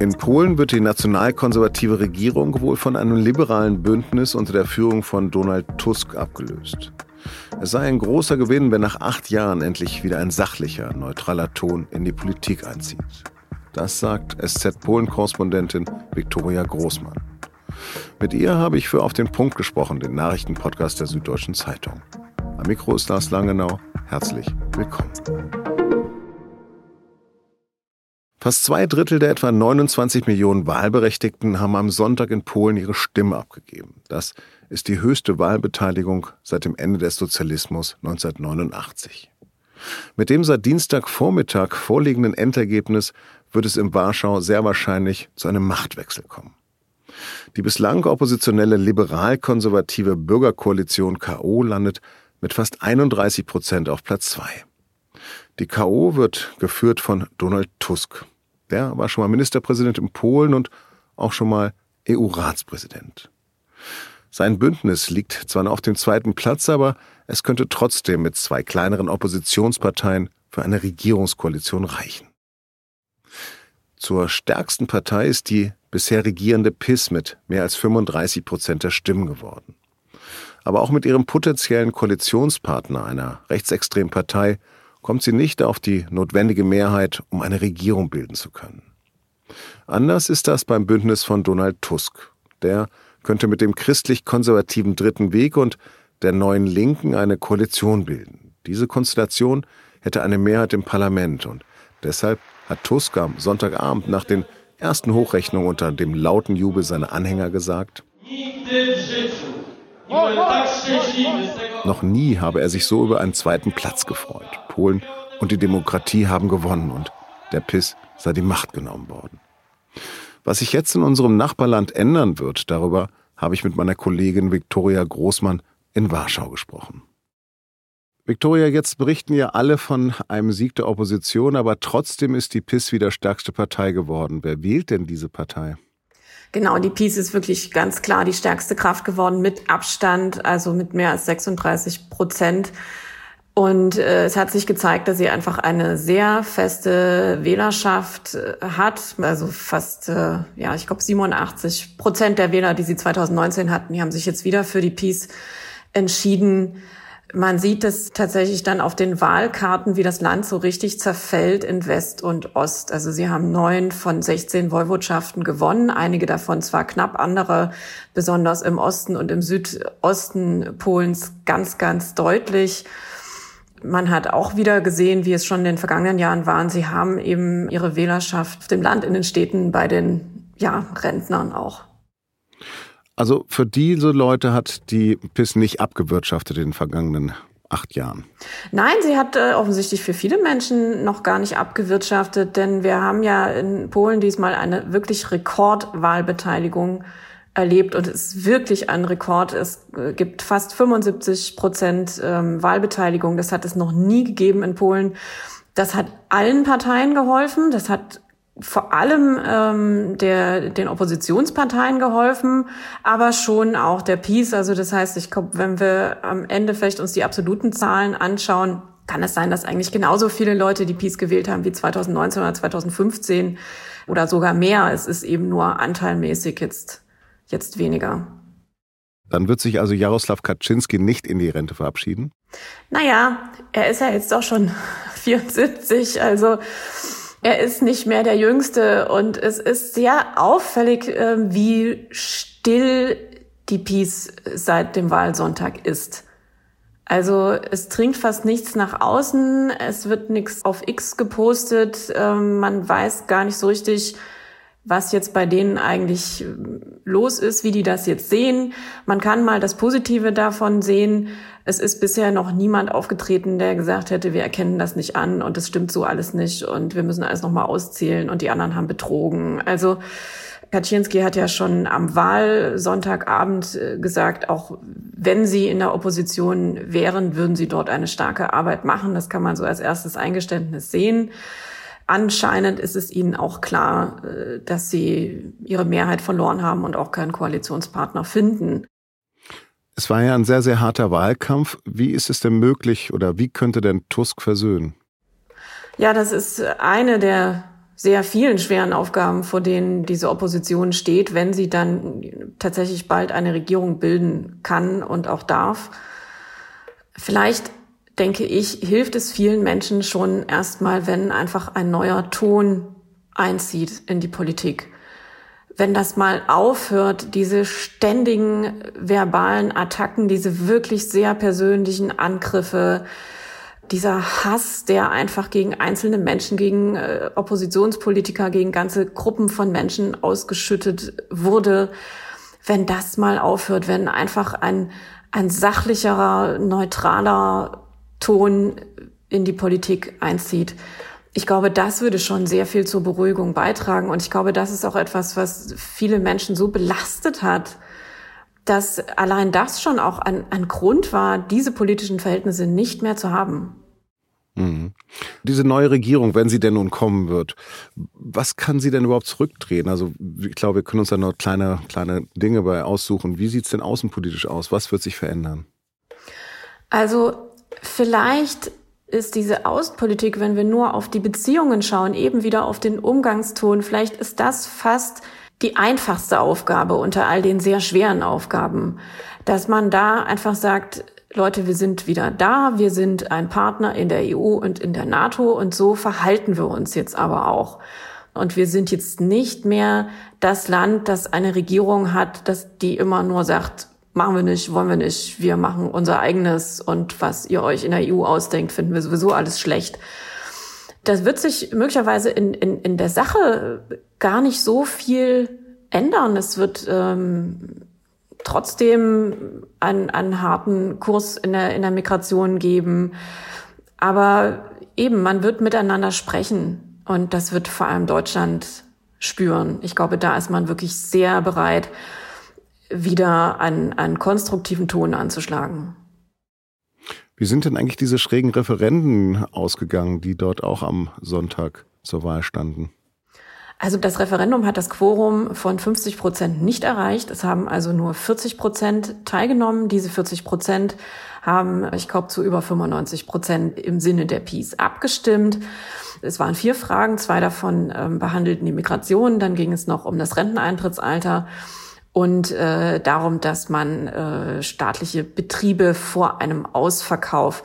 In Polen wird die nationalkonservative Regierung wohl von einem liberalen Bündnis unter der Führung von Donald Tusk abgelöst. Es sei ein großer Gewinn, wenn nach acht Jahren endlich wieder ein sachlicher, neutraler Ton in die Politik einzieht. Das sagt SZ-Polen-Korrespondentin Viktoria Großmann. Mit ihr habe ich für Auf den Punkt gesprochen, den Nachrichtenpodcast der Süddeutschen Zeitung. Am Mikro ist Lars Langenau. Herzlich willkommen. Fast zwei Drittel der etwa 29 Millionen Wahlberechtigten haben am Sonntag in Polen ihre Stimme abgegeben. Das ist die höchste Wahlbeteiligung seit dem Ende des Sozialismus 1989. Mit dem seit Dienstagvormittag vorliegenden Endergebnis wird es in Warschau sehr wahrscheinlich zu einem Machtwechsel kommen. Die bislang oppositionelle liberal-konservative Bürgerkoalition KO landet mit fast 31 Prozent auf Platz zwei. Die KO wird geführt von Donald Tusk. Der war schon mal Ministerpräsident in Polen und auch schon mal EU-Ratspräsident. Sein Bündnis liegt zwar noch auf dem zweiten Platz, aber es könnte trotzdem mit zwei kleineren Oppositionsparteien für eine Regierungskoalition reichen. Zur stärksten Partei ist die bisher regierende PIS mit mehr als 35 Prozent der Stimmen geworden. Aber auch mit ihrem potenziellen Koalitionspartner, einer rechtsextremen Partei, kommt sie nicht auf die notwendige Mehrheit, um eine Regierung bilden zu können. Anders ist das beim Bündnis von Donald Tusk. Der könnte mit dem christlich-konservativen Dritten Weg und der neuen Linken eine Koalition bilden. Diese Konstellation hätte eine Mehrheit im Parlament und deshalb hat Tusk am Sonntagabend nach den ersten Hochrechnungen unter dem lauten Jubel seiner Anhänger gesagt, noch nie habe er sich so über einen zweiten Platz gefreut. Polen und die Demokratie haben gewonnen und der PIS sei die Macht genommen worden. Was sich jetzt in unserem Nachbarland ändern wird, darüber habe ich mit meiner Kollegin Viktoria Großmann in Warschau gesprochen. Viktoria, jetzt berichten ja alle von einem Sieg der Opposition, aber trotzdem ist die PIS wieder stärkste Partei geworden. Wer wählt denn diese Partei? Genau, die PiS ist wirklich ganz klar die stärkste Kraft geworden mit Abstand, also mit mehr als 36 Prozent. Und äh, es hat sich gezeigt, dass sie einfach eine sehr feste Wählerschaft äh, hat. Also fast, äh, ja, ich glaube 87 Prozent der Wähler, die sie 2019 hatten, die haben sich jetzt wieder für die Peace entschieden. Man sieht es tatsächlich dann auf den Wahlkarten, wie das Land so richtig zerfällt in West und Ost. Also sie haben neun von 16 Woiwodschaften gewonnen, einige davon zwar knapp, andere besonders im Osten und im Südosten Polens ganz, ganz deutlich. Man hat auch wieder gesehen, wie es schon in den vergangenen Jahren waren, sie haben eben ihre Wählerschaft auf dem Land, in den Städten, bei den ja, Rentnern auch. Also für diese Leute hat die PIS nicht abgewirtschaftet in den vergangenen acht Jahren. Nein, sie hat äh, offensichtlich für viele Menschen noch gar nicht abgewirtschaftet, denn wir haben ja in Polen diesmal eine wirklich Rekordwahlbeteiligung erlebt und es ist wirklich ein Rekord. Es äh, gibt fast 75 Prozent ähm, Wahlbeteiligung. Das hat es noch nie gegeben in Polen. Das hat allen Parteien geholfen. Das hat vor allem ähm, der, den Oppositionsparteien geholfen, aber schon auch der Peace. Also das heißt, ich glaube, wenn wir am Ende vielleicht uns die absoluten Zahlen anschauen, kann es sein, dass eigentlich genauso viele Leute die Peace gewählt haben wie 2019 oder 2015 oder sogar mehr. Es ist eben nur anteilmäßig jetzt, jetzt weniger. Dann wird sich also Jaroslav Kaczynski nicht in die Rente verabschieden? Naja, er ist ja jetzt doch schon 74, also er ist nicht mehr der Jüngste und es ist sehr auffällig, ähm, wie still die Peace seit dem Wahlsonntag ist. Also es dringt fast nichts nach außen, es wird nichts auf X gepostet, ähm, man weiß gar nicht so richtig, was jetzt bei denen eigentlich ähm, los ist, wie die das jetzt sehen. Man kann mal das Positive davon sehen. Es ist bisher noch niemand aufgetreten, der gesagt hätte, wir erkennen das nicht an und es stimmt so alles nicht und wir müssen alles nochmal auszählen und die anderen haben betrogen. Also Kaczynski hat ja schon am Wahlsonntagabend äh, gesagt, auch wenn sie in der Opposition wären, würden sie dort eine starke Arbeit machen. Das kann man so als erstes Eingeständnis sehen. Anscheinend ist es ihnen auch klar, äh, dass sie ihre Mehrheit verloren haben und auch keinen Koalitionspartner finden. Es war ja ein sehr, sehr harter Wahlkampf. Wie ist es denn möglich oder wie könnte denn Tusk versöhnen? Ja, das ist eine der sehr vielen schweren Aufgaben, vor denen diese Opposition steht, wenn sie dann tatsächlich bald eine Regierung bilden kann und auch darf. Vielleicht denke ich, hilft es vielen Menschen schon erstmal, wenn einfach ein neuer Ton einzieht in die Politik. Wenn das mal aufhört, diese ständigen verbalen Attacken, diese wirklich sehr persönlichen Angriffe, dieser Hass, der einfach gegen einzelne Menschen, gegen äh, Oppositionspolitiker, gegen ganze Gruppen von Menschen ausgeschüttet wurde, wenn das mal aufhört, wenn einfach ein, ein sachlicherer, neutraler Ton in die Politik einzieht. Ich glaube, das würde schon sehr viel zur Beruhigung beitragen. Und ich glaube, das ist auch etwas, was viele Menschen so belastet hat, dass allein das schon auch ein, ein Grund war, diese politischen Verhältnisse nicht mehr zu haben. Mhm. Diese neue Regierung, wenn sie denn nun kommen wird, was kann sie denn überhaupt zurückdrehen? Also ich glaube, wir können uns da noch kleine, kleine Dinge bei aussuchen. Wie sieht es denn außenpolitisch aus? Was wird sich verändern? Also vielleicht ist diese Außenpolitik, wenn wir nur auf die Beziehungen schauen, eben wieder auf den Umgangston, vielleicht ist das fast die einfachste Aufgabe unter all den sehr schweren Aufgaben, dass man da einfach sagt, Leute, wir sind wieder da, wir sind ein Partner in der EU und in der NATO und so verhalten wir uns jetzt aber auch. Und wir sind jetzt nicht mehr das Land, das eine Regierung hat, das die immer nur sagt, machen wir nicht, wollen wir nicht, wir machen unser eigenes und was ihr euch in der EU ausdenkt, finden wir sowieso alles schlecht. Das wird sich möglicherweise in, in, in der Sache gar nicht so viel ändern. Es wird ähm, trotzdem einen, einen harten Kurs in der, in der Migration geben. Aber eben, man wird miteinander sprechen und das wird vor allem Deutschland spüren. Ich glaube, da ist man wirklich sehr bereit, wieder einen, einen konstruktiven Ton anzuschlagen. Wie sind denn eigentlich diese schrägen Referenden ausgegangen, die dort auch am Sonntag zur Wahl standen? Also das Referendum hat das Quorum von 50 Prozent nicht erreicht. Es haben also nur 40 Prozent teilgenommen. Diese 40 Prozent haben, ich glaube, zu über 95 Prozent im Sinne der Peace abgestimmt. Es waren vier Fragen, zwei davon ähm, behandelten die Migration, dann ging es noch um das Renteneintrittsalter und äh, darum, dass man äh, staatliche Betriebe vor einem Ausverkauf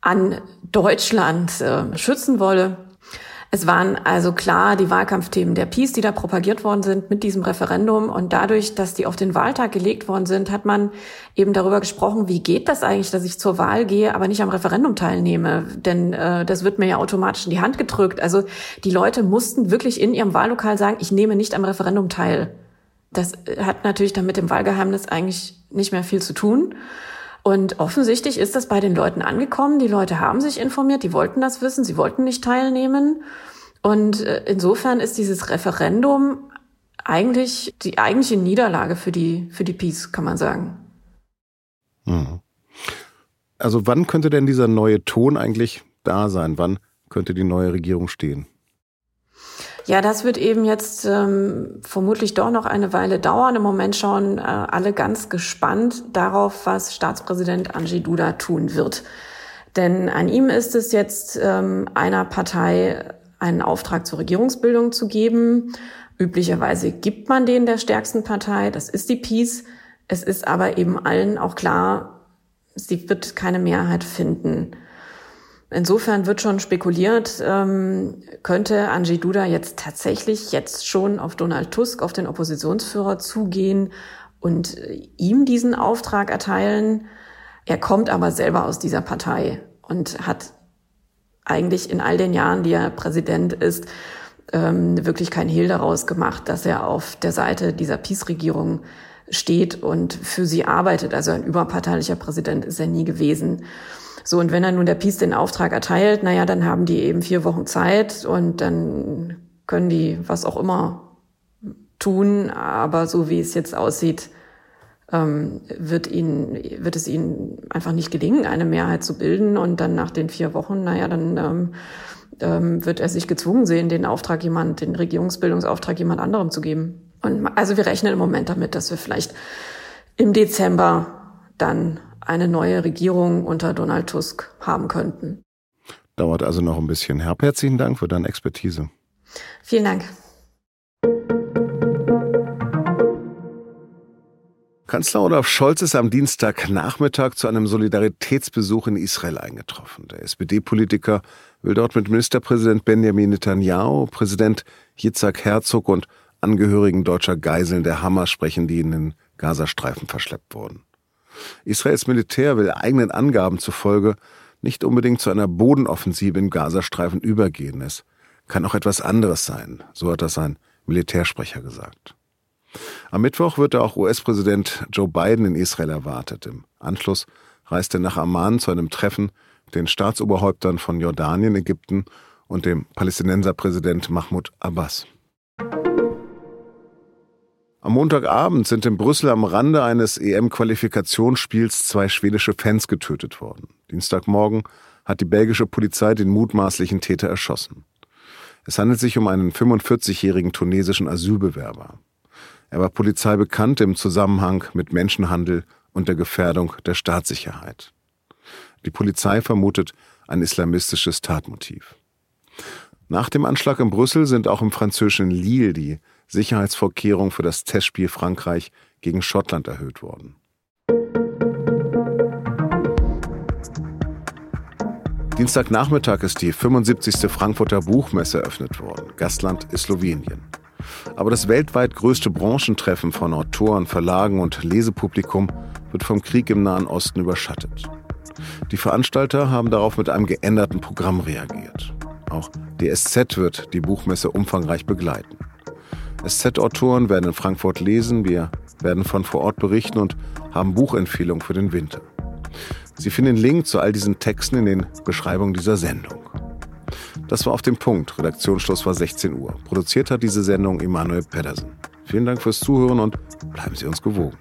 an Deutschland äh, schützen wolle. Es waren also klar die Wahlkampfthemen der Peace, die da propagiert worden sind mit diesem Referendum. Und dadurch, dass die auf den Wahltag gelegt worden sind, hat man eben darüber gesprochen, wie geht das eigentlich, dass ich zur Wahl gehe, aber nicht am Referendum teilnehme. Denn äh, das wird mir ja automatisch in die Hand gedrückt. Also die Leute mussten wirklich in ihrem Wahllokal sagen, ich nehme nicht am Referendum teil. Das hat natürlich dann mit dem Wahlgeheimnis eigentlich nicht mehr viel zu tun. Und offensichtlich ist das bei den Leuten angekommen. Die Leute haben sich informiert, die wollten das wissen, sie wollten nicht teilnehmen. Und äh, insofern ist dieses Referendum eigentlich die eigentliche Niederlage für die, für die Peace, kann man sagen. Hm. Also wann könnte denn dieser neue Ton eigentlich da sein? Wann könnte die neue Regierung stehen? Ja, das wird eben jetzt ähm, vermutlich doch noch eine Weile dauern. Im Moment schauen äh, alle ganz gespannt darauf, was Staatspräsident Anji Duda tun wird. Denn an ihm ist es jetzt ähm, einer Partei einen Auftrag zur Regierungsbildung zu geben. Üblicherweise gibt man den der stärksten Partei, das ist die Peace. Es ist aber eben allen auch klar, sie wird keine Mehrheit finden. Insofern wird schon spekuliert, ähm, könnte Angie Duda jetzt tatsächlich jetzt schon auf Donald Tusk, auf den Oppositionsführer zugehen und äh, ihm diesen Auftrag erteilen. Er kommt aber selber aus dieser Partei und hat eigentlich in all den Jahren, die er Präsident ist, ähm, wirklich kein Hehl daraus gemacht, dass er auf der Seite dieser Peace-Regierung steht und für sie arbeitet. Also ein überparteilicher Präsident ist er nie gewesen. So, und wenn er nun der Peace den Auftrag erteilt, naja, dann haben die eben vier Wochen Zeit und dann können die was auch immer tun. Aber so wie es jetzt aussieht, ähm, wird ihnen, wird es ihnen einfach nicht gelingen, eine Mehrheit zu bilden. Und dann nach den vier Wochen, naja, dann ähm, ähm, wird er sich gezwungen sehen, den Auftrag jemand, den Regierungsbildungsauftrag jemand anderem zu geben. Und also wir rechnen im Moment damit, dass wir vielleicht im Dezember dann eine neue Regierung unter Donald Tusk haben könnten. Dauert also noch ein bisschen. Herr, herzlichen Dank für deine Expertise. Vielen Dank. Kanzler Olaf Scholz ist am Dienstagnachmittag zu einem Solidaritätsbesuch in Israel eingetroffen. Der SPD-Politiker will dort mit Ministerpräsident Benjamin Netanyahu, Präsident Yitzhak Herzog und Angehörigen deutscher Geiseln der Hamas sprechen, die in den Gazastreifen verschleppt wurden. Israels Militär will eigenen Angaben zufolge nicht unbedingt zu einer Bodenoffensive im Gazastreifen übergehen. Es kann auch etwas anderes sein, so hat das ein Militärsprecher gesagt. Am Mittwoch wird auch US-Präsident Joe Biden in Israel erwartet. Im Anschluss reist er nach Amman zu einem Treffen mit den Staatsoberhäuptern von Jordanien, Ägypten und dem Palästinenserpräsident Mahmoud Abbas. Am Montagabend sind in Brüssel am Rande eines EM-Qualifikationsspiels zwei schwedische Fans getötet worden. Dienstagmorgen hat die belgische Polizei den mutmaßlichen Täter erschossen. Es handelt sich um einen 45-jährigen tunesischen Asylbewerber. Er war Polizei bekannt im Zusammenhang mit Menschenhandel und der Gefährdung der Staatssicherheit. Die Polizei vermutet ein islamistisches Tatmotiv. Nach dem Anschlag in Brüssel sind auch im französischen Lille die Sicherheitsvorkehrungen für das Testspiel Frankreich gegen Schottland erhöht worden. Dienstagnachmittag ist die 75. Frankfurter Buchmesse eröffnet worden. Gastland ist Slowenien. Aber das weltweit größte Branchentreffen von Autoren, Verlagen und Lesepublikum wird vom Krieg im Nahen Osten überschattet. Die Veranstalter haben darauf mit einem geänderten Programm reagiert. Auch die SZ wird die Buchmesse umfangreich begleiten. SZ-Autoren werden in Frankfurt lesen, wir werden von vor Ort berichten und haben Buchempfehlungen für den Winter. Sie finden den Link zu all diesen Texten in den Beschreibungen dieser Sendung. Das war auf dem Punkt. Redaktionsschluss war 16 Uhr. Produziert hat diese Sendung Emanuel Pedersen. Vielen Dank fürs Zuhören und bleiben Sie uns gewogen.